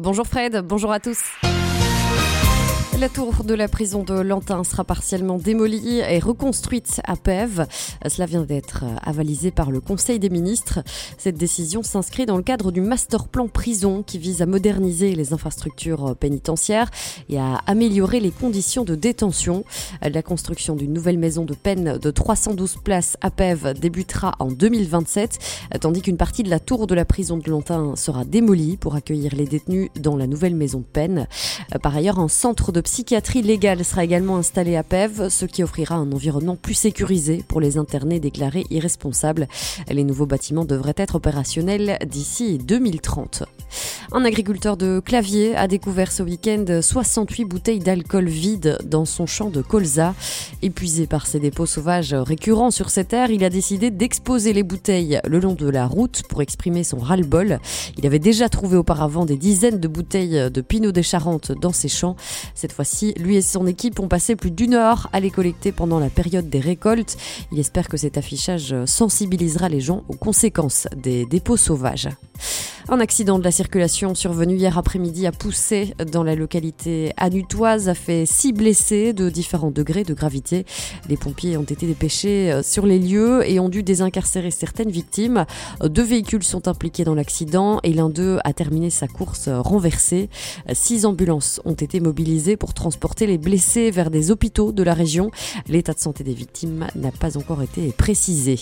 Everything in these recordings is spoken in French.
Bonjour Fred, bonjour à tous. La tour de la prison de Lantin sera partiellement démolie et reconstruite à Pève. Cela vient d'être avalisé par le Conseil des ministres. Cette décision s'inscrit dans le cadre du master plan prison qui vise à moderniser les infrastructures pénitentiaires et à améliorer les conditions de détention. La construction d'une nouvelle maison de peine de 312 places à Pève débutera en 2027, tandis qu'une partie de la tour de la prison de Lantin sera démolie pour accueillir les détenus dans la nouvelle maison de peine. Par ailleurs, un centre de psychiatrie légale sera également installée à PEV, ce qui offrira un environnement plus sécurisé pour les internés déclarés irresponsables. Les nouveaux bâtiments devraient être opérationnels d'ici 2030. Un agriculteur de Clavier a découvert ce week-end 68 bouteilles d'alcool vides dans son champ de colza. Épuisé par ses dépôts sauvages récurrents sur ses terres, il a décidé d'exposer les bouteilles le long de la route pour exprimer son ras-le-bol. Il avait déjà trouvé auparavant des dizaines de bouteilles de Pinot des Charentes dans ses champs. Cette lui et son équipe ont passé plus d'une heure à les collecter pendant la période des récoltes. Il espère que cet affichage sensibilisera les gens aux conséquences des dépôts sauvages. Un accident de la circulation survenu hier après-midi à Poussé dans la localité anutoise a fait six blessés de différents degrés de gravité. Les pompiers ont été dépêchés euh, sur les lieux et ont dû désincarcérer certaines victimes. Deux véhicules sont impliqués dans l'accident et l'un d'eux a terminé sa course renversée. Six ambulances ont été mobilisées pour transporter les blessés vers des hôpitaux de la région. L'état de santé des victimes n'a pas encore été précisé.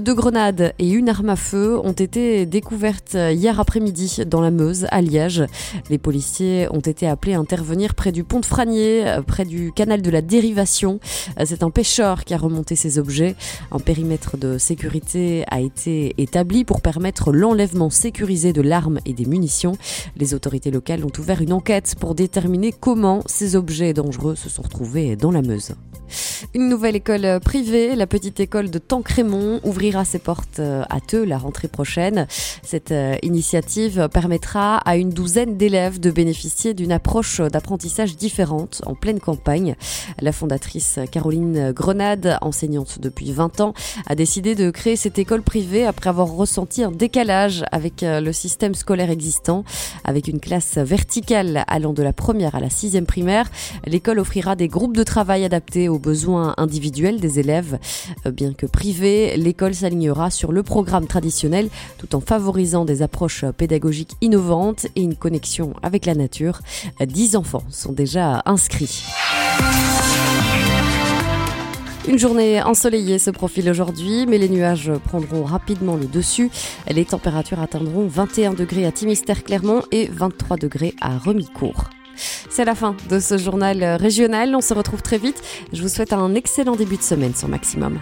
Deux grenades et une arme à feu ont été découvertes hier après-midi dans la Meuse, à Liège. Les policiers ont été appelés à intervenir près du pont de Franier, près du canal de la dérivation. C'est un pêcheur qui a remonté ces objets. Un périmètre de sécurité a été établi pour permettre l'enlèvement sécurisé de l'arme et des munitions. Les autorités locales ont ouvert une enquête pour déterminer comment ces objets dangereux se sont retrouvés dans la Meuse. Une nouvelle école privée, la petite école de Tancrémont, ouvrira ses portes euh, à Teux la rentrée prochaine. Cette euh, initiative permettra à une douzaine d'élèves de bénéficier d'une approche d'apprentissage différente en pleine campagne. La fondatrice Caroline Grenade, enseignante depuis 20 ans, a décidé de créer cette école privée après avoir ressenti un décalage avec euh, le système scolaire existant. Avec une classe verticale allant de la première à la sixième primaire, l'école offrira des groupes de travail adaptés aux besoins individuels des élèves. Euh, bien que privée, l'école s'alignera sur le programme traditionnel tout en favorisant des approches pédagogiques innovantes et une connexion avec la nature. 10 enfants sont déjà inscrits. Une journée ensoleillée se profile aujourd'hui, mais les nuages prendront rapidement le dessus. Les températures atteindront 21 degrés à Timistère-Clermont et 23 degrés à Remicourt. C'est la fin de ce journal régional. On se retrouve très vite. Je vous souhaite un excellent début de semaine sur Maximum.